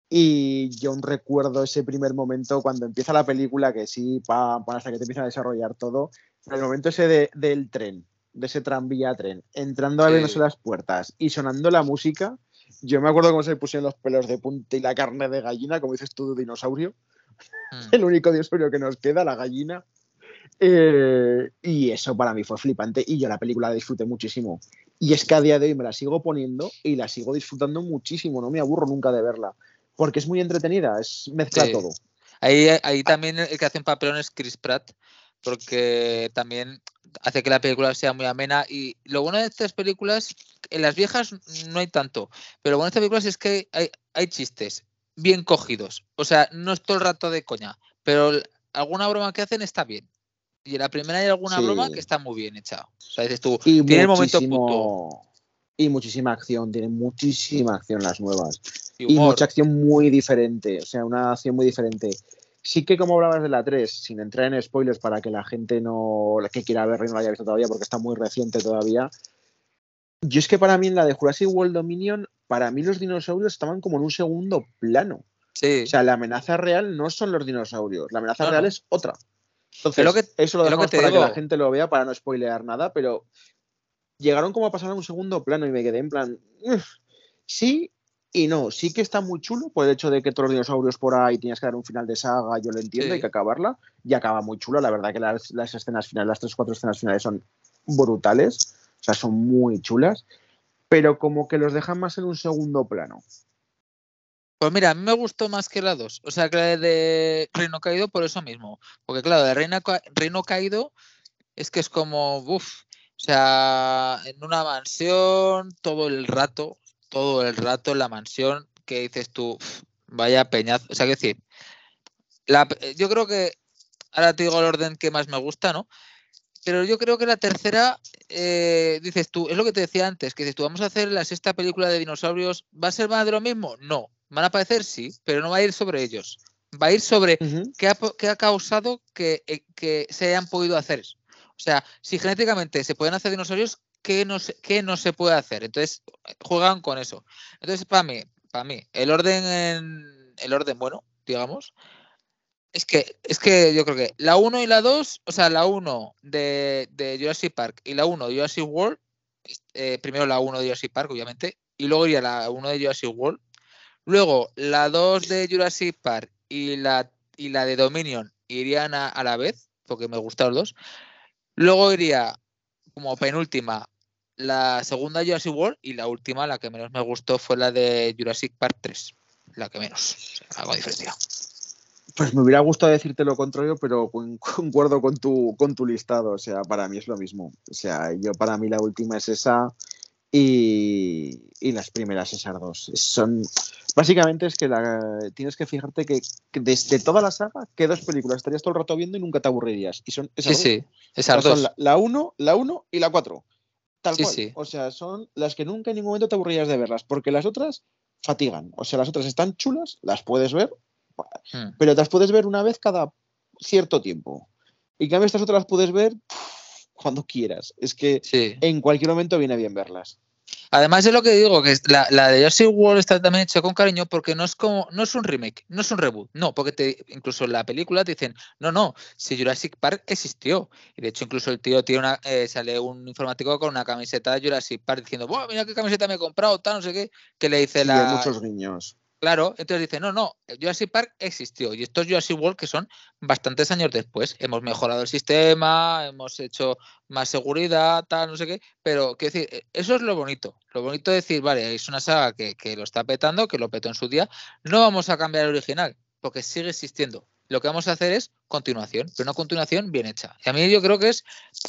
S3: y yo recuerdo ese primer momento cuando empieza la película, que sí, pa, hasta que te empiezan a desarrollar todo, el momento ese del tren, de ese tranvía tren, entrando a vernos las puertas y sonando la música, yo me acuerdo cómo se pusieron los pelos de punta y la carne de gallina, como dices tú, dinosaurio. Mm. El único dinosaurio que nos queda, la gallina. Eh, y eso para mí fue flipante y yo la película la disfruté muchísimo. Y es que a día de hoy me la sigo poniendo y la sigo disfrutando muchísimo, no me aburro nunca de verla porque es muy entretenida, es mezcla todo.
S2: Ahí, ahí también el que hace un papelón es Chris Pratt, porque también hace que la película sea muy amena. Y lo bueno de estas películas, en las viejas no hay tanto, pero lo bueno de estas películas es que hay, hay chistes bien cogidos. O sea, no es todo el rato de coña, pero alguna broma que hacen está bien. Y en la primera hay alguna broma que está muy bien hecha. O sea, dices tú, tiene el momento punto
S3: y muchísima acción, tienen muchísima acción las nuevas. Y, mucha acción muy diferente, o sea, una acción muy diferente. Sí que como hablabas de la 3, sin entrar en spoilers para que la gente no que quiera ver no la haya visto todavía porque está muy reciente todavía. Yo es que para mí en la de Jurassic World Dominion, para mí los dinosaurios estaban como en un segundo plano.
S2: Sí.
S3: O sea, la amenaza real no son los dinosaurios, la amenaza real es otra. Entonces, que, eso lo dejamos para que la gente lo vea, para no spoilear nada, pero llegaron como a pasar a un segundo plano y me quedé en plan, sí y no, sí que está muy chulo por el hecho de que todos los dinosaurios por ahí tienes que dar un final de saga, yo lo entiendo, hay que acabarla, y acaba muy chulo, la verdad que las, escenas finales, las tres o cuatro escenas finales son brutales, o sea, son muy chulas, pero como que los dejan más en un segundo plano.
S2: Pues mira, a mí me gustó más que la 2. O sea, que la de Reino Caído por eso mismo. Porque claro, de Reino, Reino Caído es que es como, uff, o sea, en una mansión todo el rato, todo el rato en la mansión, que dices tú, vaya peñazo. O sea, que decir, yo creo que, ahora te digo el orden que más me gusta, ¿no? Pero yo creo que la tercera, eh, dices tú, es lo que te decía antes, que dices tú, vamos a hacer la sexta película de dinosaurios, ¿va a ser más de lo mismo? No, van a aparecer, sí, pero no va a ir sobre ellos. Va a ir sobre qué, ha, qué, ha, causado que, eh, que se hayan podido hacer. O sea, si genéticamente se pueden hacer dinosaurios, ¿qué no se, qué no se puede hacer? Entonces, juegan con eso. Entonces, para mí, para mí, el orden, el orden bueno, digamos, es que, es que yo creo que la 1 y la 2, o sea, la 1 de, de, Jurassic Park y la 1 de Jurassic World, eh, primero la 1 de Jurassic Park, obviamente, y luego iría la 1 de Jurassic World, luego la 2 de Jurassic Park y la, y la de Dominion irían a, a la vez, porque me gustaron los dos. Luego iría como penúltima la segunda Jurassic World y la última, la que menos me gustó, fue la de Jurassic Park 3. La que menos. algo diferencia.
S3: Pues me hubiera gustado decirte lo contrario, pero concuerdo con tu, con tu listado. O sea, para mí es lo mismo. O sea, yo para mí la última es esa y, y las primeras esas dos. Son, Básicamente es que tienes que fijarte que, desde toda la saga, que dos películas estarías todo el rato viendo y nunca te aburrirías. Y son esas
S2: sí, sí, esas dos.
S3: Son la 1, la 1 y la 4. Tal cual. O sea, son las que nunca en ningún momento te aburrirías de verlas, porque las otras fatigan. O sea, las otras están chulas, las puedes ver,
S2: Hmm.
S3: Pero las puedes ver una vez cada cierto tiempo. Y en cambio estas otras las puedes ver pff, cuando quieras. Es que
S2: Sí.
S3: en cualquier momento viene bien verlas.
S2: Además es lo que digo, que es- la, la de Jurassic World está también hecha con cariño porque no es como, no es un remake, no es un reboot, no, porque te, incluso en la película te dicen, no, no, si Jurassic Park existió. Y de hecho incluso el tío tiene una, eh, sale un informático con una camiseta de Jurassic Park diciendo, "Buah, mira qué camiseta me he comprado, tal, no sé qué, que le dice
S3: Sí,
S2: la...
S3: hay muchos guiños.
S2: Claro, entonces dice, no, no, Jurassic Park existió y estos Jurassic World que son bastantes años después. Hemos mejorado el sistema, hemos hecho más seguridad, tal, no sé qué, pero quiero decir, e- eso es lo bonito. Lo bonito de decir, vale, es una saga que, que lo está petando, que lo petó en su día, no vamos a cambiar el original, porque sigue existiendo. Lo que vamos a hacer es continuación, pero una continuación bien hecha. Y a mí yo creo que es,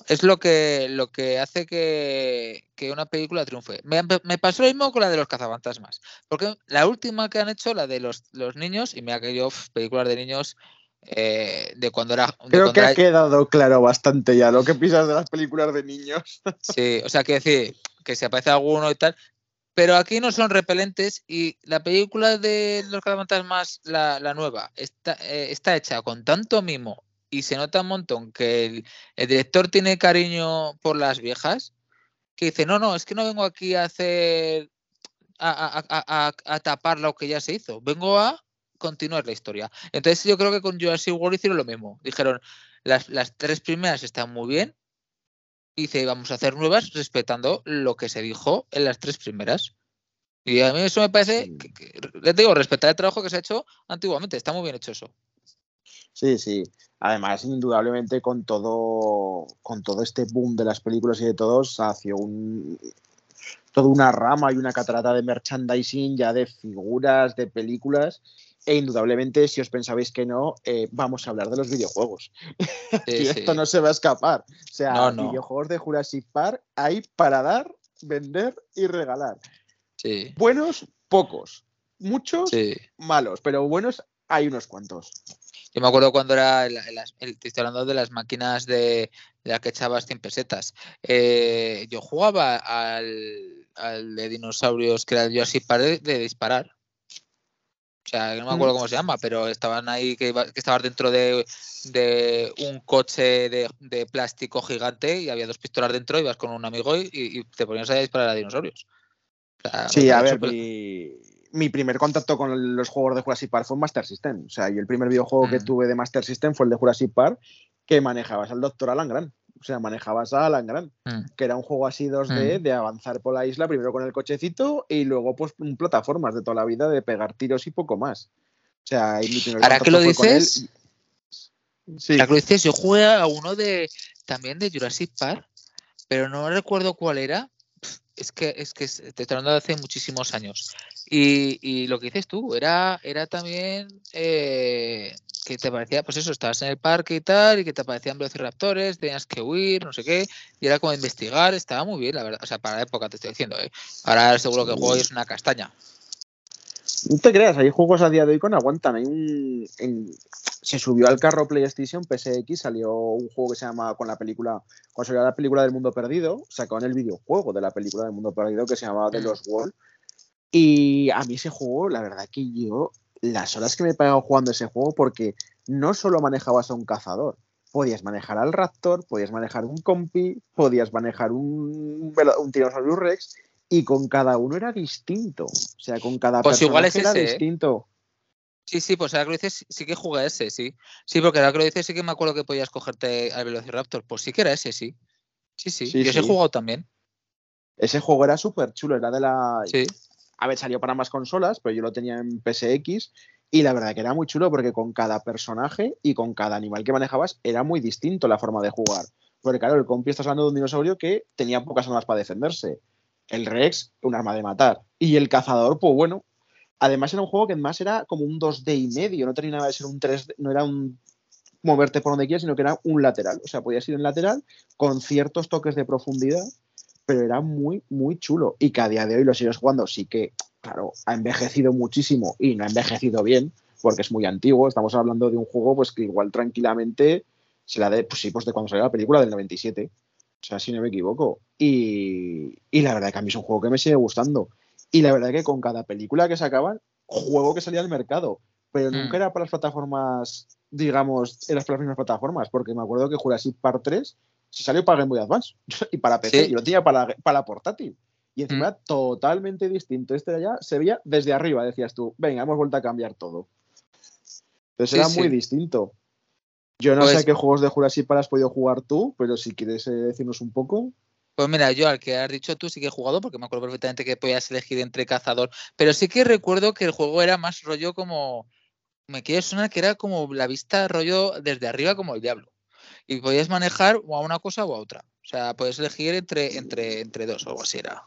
S2: es lo que lo que hace que, que una película triunfe. Me, me pasó lo mismo con la de los cazafantasmas. Porque la última que han hecho, la de los, los niños, y mira que yo, películas de niños eh, de cuando era. de
S3: Creo
S2: cuando
S3: que
S2: era-
S3: ha quedado claro bastante ya lo que piensas de las películas de niños.
S2: Sí, o sea, quiero decir que se aparece alguno y tal. Pero aquí no son repelentes y la película de los cazafantasmas, la, la nueva, está, eh, está hecha con tanto mimo y se nota un montón que el, el director tiene cariño por las viejas que dice, no, no, es que no vengo aquí a hacer, a, a- a- a- tapar lo que ya se hizo, vengo a continuar la historia. Entonces yo creo que con Jurassic World hicieron lo mismo. Dijeron, las, las tres primeras están muy bien, dice, vamos a hacer nuevas respetando lo que se dijo en las tres primeras. Y a mí eso me parece,
S3: Sí.
S2: que, que- les digo, respetar el trabajo que se ha hecho antiguamente, está muy bien hecho eso.
S3: Sí, sí. Además, indudablemente con todo, con todo este boom de las películas y de todos, hacia un toda una rama y una catarata de merchandising ya de figuras, de películas. E indudablemente, si os pensabais que no, eh, vamos a hablar de los videojuegos.
S2: Sí,
S3: y
S2: sí.
S3: esto no se va a escapar. O sea,
S2: No, no.
S3: videojuegos de Jurassic Park hay para dar, vender y regalar.
S2: Sí,
S3: Buenos, pocos. Muchos, malos, pero buenos hay unos cuantos.
S2: Yo me acuerdo cuando era, el, el- el- te estoy hablando de las máquinas de, de las que echabas 100 pesetas. Eh, yo jugaba al, al de dinosaurios que era el Jurassic Park de, de disparar. O sea, no me acuerdo
S3: Mm.
S2: cómo se llama, pero estaban ahí que, iba- que estabas dentro de, de un coche de, de plástico gigante y había dos pistolas dentro, ibas con un amigo y, y te ponías a disparar a dinosaurios. O sea,
S3: Sí, a ver, mi, mi primer contacto con los juegos de Jurassic Park fue en Master System. O sea, yo el primer videojuego que
S2: Mm.
S3: tuve de Master System fue el de Jurassic Park, que manejabas al Doctor Alan Grant. O sea, manejabas a Alan Grant,
S2: Mm.
S3: que era un juego así 2D
S2: Mm.
S3: de avanzar por la isla, primero con el cochecito y luego pues plataformas de toda la vida de pegar tiros y poco más. O sea, y mi primer
S2: Ahora que
S3: contacto
S2: lo dices,
S3: y- Sí,
S2: ahora que lo dices, yo jugué a uno de también de Jurassic Park, pero no recuerdo cuál era. Es que es que te estoy hablando de hace muchísimos años. Y, y lo que dices tú, era, era también eh, que te parecía, pues eso, estabas en el parque y tal, y que te aparecían velociraptores, tenías que huir, no sé qué, y era como investigar, estaba muy bien, la verdad. O sea, para la época te estoy diciendo, ¿eh? Ahora seguro que el juego es una castaña.
S3: No te creas, hay juegos a día de hoy que no aguantan. Hay un. se subió al carro PlayStation, PSX, salió un juego que se llama con la película. Cuando salió la película del mundo perdido, sacaron el videojuego de la película del mundo perdido que se llamaba The. Lost World. Y a mí ese juego, la verdad que yo, las horas que me he pagado jugando ese juego, porque no solo manejabas a un cazador, podías manejar al Raptor, podías manejar un compi, podías manejar un, un Tyrannosaurus Rex, y con cada uno era distinto. O sea, con cada
S2: Pues igual es
S3: personaje era
S2: ¿eh?
S3: distinto.
S2: Sí, sí, pues ahora que lo dices, sí que jugué ese, sí. Sí, porque ahora que lo dices, sí que me acuerdo que podías cogerte al Velociraptor. Pues sí que era ese, sí. Sí, sí.
S3: Sí,
S2: Yo ese he jugado también.
S3: Ese juego era súper chulo, era de la...
S2: Sí.
S3: A ver, salió para más consolas, pero yo lo tenía en PSX y la verdad que era muy chulo porque con cada personaje y con cada animal que manejabas era muy distinto la forma de jugar. Porque claro, el compi estás hablando de un dinosaurio que tenía pocas armas para defenderse. El Rex, un arma de matar. Y el cazador, pues bueno. Además era un juego que además era como un 2D y medio, no tenía nada de ser un 3D, no era un moverte por donde quieras, sino que era un lateral. O sea, podías ir en lateral con ciertos toques de profundidad pero era muy, muy chulo. Y que a día de hoy lo sigues jugando, sí que, claro, ha envejecido muchísimo y no ha envejecido bien, porque es muy antiguo. Estamos hablando de un juego pues que igual tranquilamente se la de, pues sí, pues de cuando salió la película del 97. O sea, si no me equivoco. Y, y la verdad que a mí es un juego que me sigue gustando. Y la verdad que con cada película que sacaban, juego que salía al mercado. pero nunca
S2: Mm.
S3: era para las plataformas, digamos, en las mismas plataformas, porque me acuerdo que Jurassic Park 3 se salió para Game Boy Advance y para PC,
S2: Sí.
S3: y lo tenía para, para portátil. Y encima
S2: Mm.
S3: era totalmente distinto. Este de allá se veía desde arriba, decías tú, venga, hemos vuelto a cambiar todo. Entonces
S2: Sí,
S3: era
S2: sí.
S3: muy distinto. Yo no
S2: Pues-
S3: sé qué juegos de Jurassic Park has podido jugar tú, pero si quieres eh, decirnos un poco.
S2: Pues mira, yo al que has dicho tú sí que he jugado, porque me acuerdo perfectamente que podías elegir entre cazador, pero sí que recuerdo que el juego era más rollo como, me quiere sonar que era como la vista rollo desde arriba como el diablo. Y podías manejar o a una cosa o a otra. O sea, podías elegir entre, entre, entre dos o algo así era.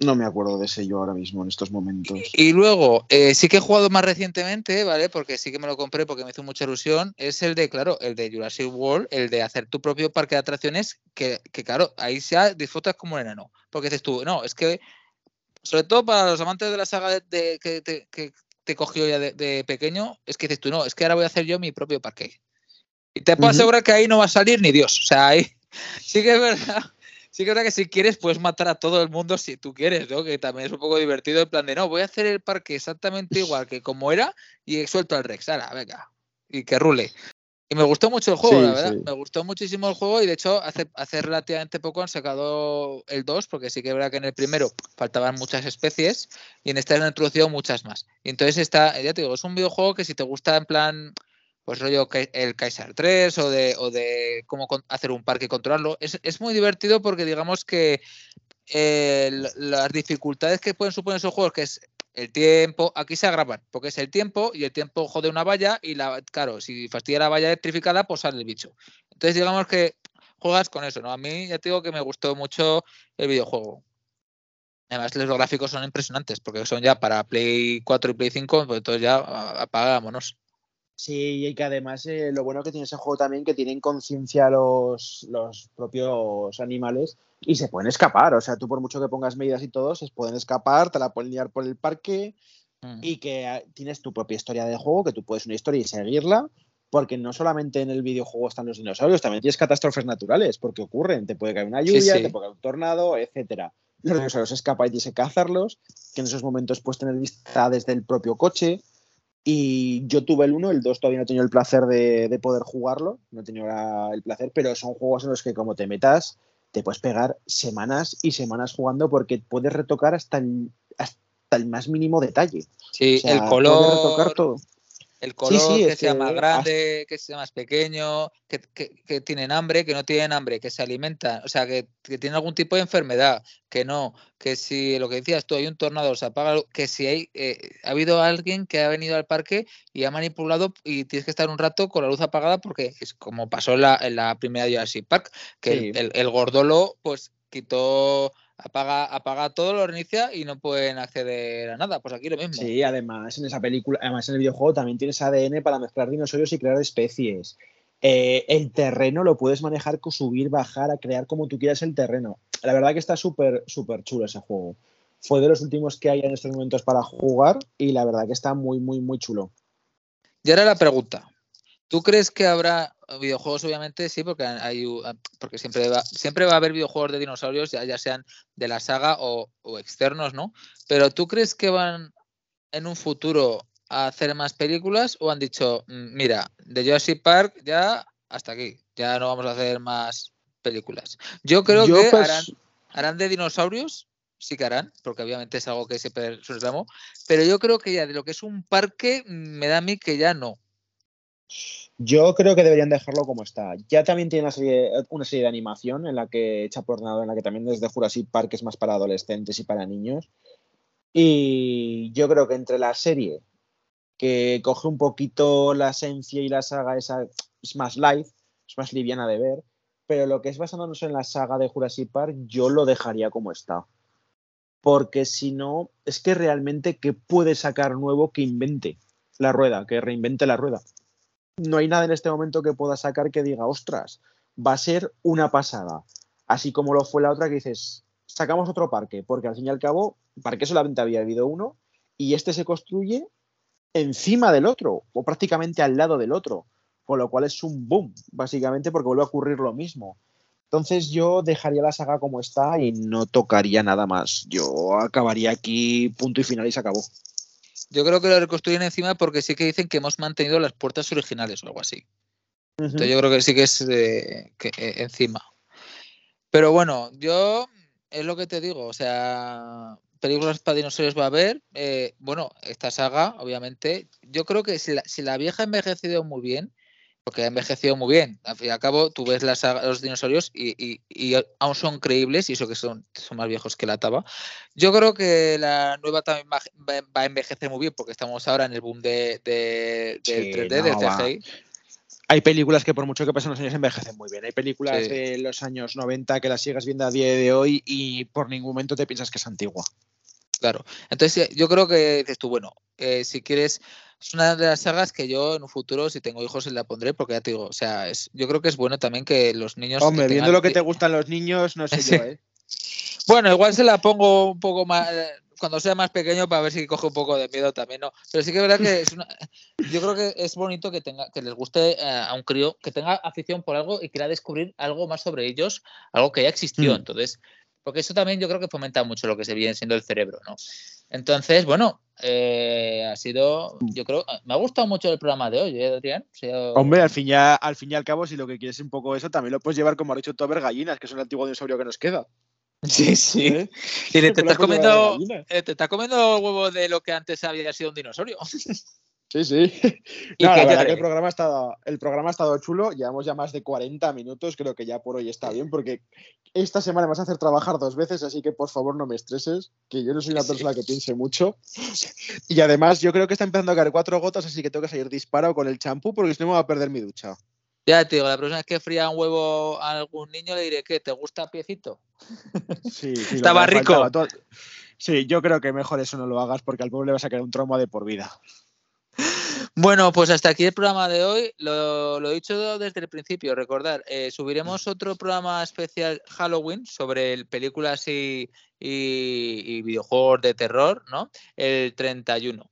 S3: No me acuerdo de ese yo ahora mismo en estos momentos.
S2: Y luego, eh, sí que he jugado más recientemente, ¿vale? Porque sí que me lo compré porque me hizo mucha ilusión. Es el de, claro, el de Jurassic World, el de hacer tu propio parque de atracciones, que, que claro, ahí ya disfrutas como un enano. Porque dices tú, no, es que, sobre todo para los amantes de la saga de, de- que, te, que te cogió ya de, de pequeño, es que dices tú, no, es que ahora voy a hacer yo mi propio parque. Y te puedo
S3: Ujú.
S2: asegurar que ahí no va a salir ni Dios. O sea, ahí sí que es verdad. Sí que es verdad que si quieres puedes matar a todo el mundo si tú quieres, ¿no? Que también es un poco divertido en plan de, no, voy a hacer el parque exactamente igual que como era y suelto al Rex, ahora, venga, y que rule. Y me gustó mucho el juego,
S3: Sí,
S2: la verdad.
S3: sí.
S2: Me gustó muchísimo el juego y de hecho hace, hace relativamente poco han sacado el 2 porque sí que es verdad que en el primero faltaban muchas especies y en este han introducido muchas más. Y entonces está, ya te digo, es un videojuego que si te gusta en plan pues rollo el Kaiser 3 o de, o de cómo hacer un parque y controlarlo. Es, es muy divertido porque digamos que eh, las dificultades que pueden suponer esos juegos, que es el tiempo, aquí se agravan, porque es el tiempo y el tiempo jode una valla y la, claro, si fastidia la valla electrificada, pues sale el bicho. Entonces digamos que juegas con eso, ¿no? A mí ya te digo que me gustó mucho el videojuego. Además, los gráficos son impresionantes, porque son ya para Play 4 y Play 5, pues entonces ya apagámonos.
S3: Sí, y que además eh, lo bueno que tiene ese juego también que tienen conciencia los, los propios animales y se pueden escapar. O sea, tú por mucho que pongas medidas y todo, se pueden escapar, te la pueden liar por el parque
S2: Mm.
S3: y que ah, tienes tu propia historia de juego, que tú puedes una historia y seguirla, porque no solamente en el videojuego están los dinosaurios, también tienes catástrofes naturales, porque ocurren, te puede caer una lluvia,
S2: sí.
S3: te puede caer un tornado, etcétera. Los dinosaurios escapan y tienes que cazarlos, que en esos momentos puedes tener vista desde el propio coche. Y yo tuve el 1, el 2 todavía no he tenido el placer de, de poder jugarlo, no he tenido la- el placer, pero son juegos en los que como te metas, te puedes pegar semanas y semanas jugando porque puedes retocar hasta el, hasta el más mínimo detalle.
S2: Sí,
S3: O sea,
S2: el
S3: puedes
S2: color,
S3: retocar todo.
S2: El color
S3: sí,
S2: que sea
S3: que
S2: más
S3: hasta-
S2: grande, que sea más pequeño, que, que- que tienen hambre, que no tienen hambre, que se alimentan, o sea, que, que tienen algún tipo de enfermedad, que no, que si lo que decías tú, hay un tornado, se apaga, que si hay, eh, ha habido alguien que ha venido al parque y ha manipulado y tienes que estar un rato con la luz apagada porque es como pasó en la, en la primera Jurassic Park, que
S3: Sí.
S2: el, el- el gordolo pues quitó, apaga, apaga todo, lo reinicia y no pueden acceder a nada, pues aquí lo mismo.
S3: Sí, además en esa película, además en el videojuego también tienes ADN para mezclar dinosaurios y crear especies. Eh, el terreno lo puedes manejar con subir, bajar, a crear como tú quieras el terreno. La verdad que está súper, súper chulo ese juego. Fue de los últimos que hay en estos momentos para jugar y la verdad que está muy, muy, muy chulo.
S2: Y ahora la pregunta. ¿Tú crees que habrá videojuegos? Obviamente sí, porque hay porque siempre va, siempre va a haber videojuegos de dinosaurios, ya, ya sean de la saga o, o externos, ¿no? Pero ¿tú crees que van en un futuro a hacer más películas o han dicho, "Mm, mira, de Jurassic Park ya hasta aquí, ya no vamos a hacer más películas? Yo creo
S3: Yo,
S2: que
S3: pues,
S2: harán, harán de dinosaurios, sí que harán, porque obviamente es algo que siempre reclamo, pero yo creo que ya de lo que es un parque, mm, me da a mí que ya no.
S3: Yo creo que deberían dejarlo como está. Ya también tiene una serie, de animación en la que hecha por nada, en la que también desde Jurassic Park es más para adolescentes y para niños. Y yo creo que entre la serie, que coge un poquito la esencia y la saga es más light, es más liviana de ver, pero lo que es basándonos en la saga de Jurassic Park, yo lo dejaría como está. Porque si no, es que realmente, ¿qué puede sacar nuevo que invente la rueda, que reinvente la rueda? No hay nada en este momento que pueda sacar que diga, ostras, va a ser una pasada. Así como lo fue la otra que dices, sacamos otro parque, porque al fin y al cabo, parque solamente había habido uno, y este se construye encima del otro, o prácticamente al lado del otro, con lo cual es un boom, básicamente porque vuelve a ocurrir lo mismo. Entonces yo dejaría la saga como está y no tocaría nada más. Yo acabaría aquí, punto y final, y se acabó.
S2: Yo creo que lo reconstruyen encima porque sí que dicen que hemos mantenido las puertas originales o algo así. Entonces yo creo que sí que es eh, que, eh, encima. Pero bueno, yo es lo que te digo, o sea, películas para dinosaurios va a haber. Eh, bueno, esta saga, obviamente, yo creo que si la, si la vieja ha envejecido muy bien, porque ha envejecido muy bien. Al fin y al cabo, tú ves las, los dinosaurios y, aún son creíbles, y eso que son, son más viejos que la taba. Yo creo que la nueva también va, a envejecer muy bien, porque estamos ahora en el boom de, del 3D, del CGI.
S3: Hay películas que por mucho que pasen los años envejecen muy bien. Hay películas de los años 90 que las sigas viendo a día de hoy y por ningún momento te piensas que es antigua.
S2: Claro. Entonces yo creo que dices tú, bueno, eh, si quieres es una de las sagas que yo en un futuro, si tengo hijos, se la pondré, porque ya te digo, o sea, es, yo creo que es bueno también que los niños.
S3: Hombre, viendo lo que te gustan los niños, no sé yo, ¿eh?
S2: Bueno, igual se la pongo un poco más cuando sea más pequeño para ver si coge un poco de miedo también, ¿no? Pero sí que es verdad que es una, yo creo que es bonito que tenga, que les guste eh, a un crío, que tenga afición por algo y quiera descubrir algo más sobre ellos, algo que ya existió. Mm. Entonces, porque eso también yo creo que fomenta mucho lo que se viene siendo el cerebro, ¿no? Entonces, bueno, eh, ha sido, yo creo, me ha gustado mucho el programa de hoy, ¿eh, Adrián?
S3: Hombre, al fin, ya, al fin y al cabo, si lo que quieres es un poco eso, también lo puedes llevar, como ha dicho Tober, gallinas, que es un antiguo dinosaurio que nos queda.
S2: Sí, sí. ¿Eh? Y te, estás comiendo, eh, te estás comiendo el huevo de lo que antes había sido un dinosaurio.
S3: Sí, sí. la verdad que el programa, ha estado, el programa ha estado chulo. Llevamos ya más de 40 minutos. Creo que ya por hoy está bien, porque esta semana me vas a hacer trabajar dos veces, así que por favor no me estreses, que yo no soy una persona que piense mucho. Y además, yo creo que está empezando a caer cuatro gotas, así que tengo que salir disparado con el champú, porque si no me va a perder mi ducha.
S2: Ya te digo, la próxima vez que fría un huevo a algún niño le diré que te gusta piecito.
S3: Sí, sí
S2: Estaba rico.
S3: Sí, yo creo que mejor eso no lo hagas porque al pueblo le vas a quedar un trauma de por vida.
S2: Bueno, pues hasta aquí el programa de hoy. Lo, he dicho desde el principio. Recordar, eh, subiremos otro programa especial Halloween sobre películas y, videojuegos de terror, ¿no? El 31.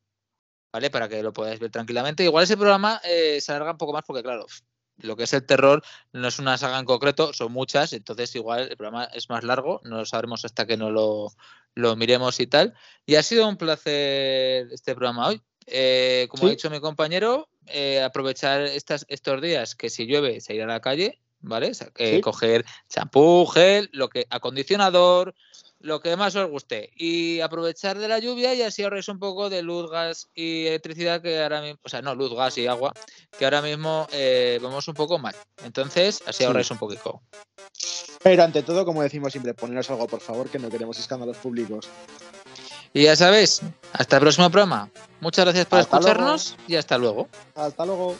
S2: ¿Vale? Para que lo podáis ver tranquilamente. Igual ese programa eh, se alarga un poco más porque, claro, lo que es el terror no es una saga en concreto, son muchas, entonces igual el programa es más largo, no lo sabremos hasta que no lo, lo miremos y tal. Y ha sido un placer este programa hoy. Eh, como ha dicho mi compañero, eh, aprovechar estas, estos días que si llueve se irá a la calle, ¿vale? Coger champú, gel, lo que, acondicionador, lo que más os guste. Y aprovechar de la lluvia y así ahorréis un poco de luz, gas y electricidad que ahora mismo, o sea, no, luz, gas y agua, que ahora mismo eh, vemos un poco mal. Entonces, así ahorráis un poquito.
S3: Pero ante todo, como decimos siempre, poneros algo, por favor, que no queremos escándalos públicos.
S2: Y ya sabéis, hasta el próximo programa. Muchas gracias por escucharnos y hasta luego.
S3: Hasta luego.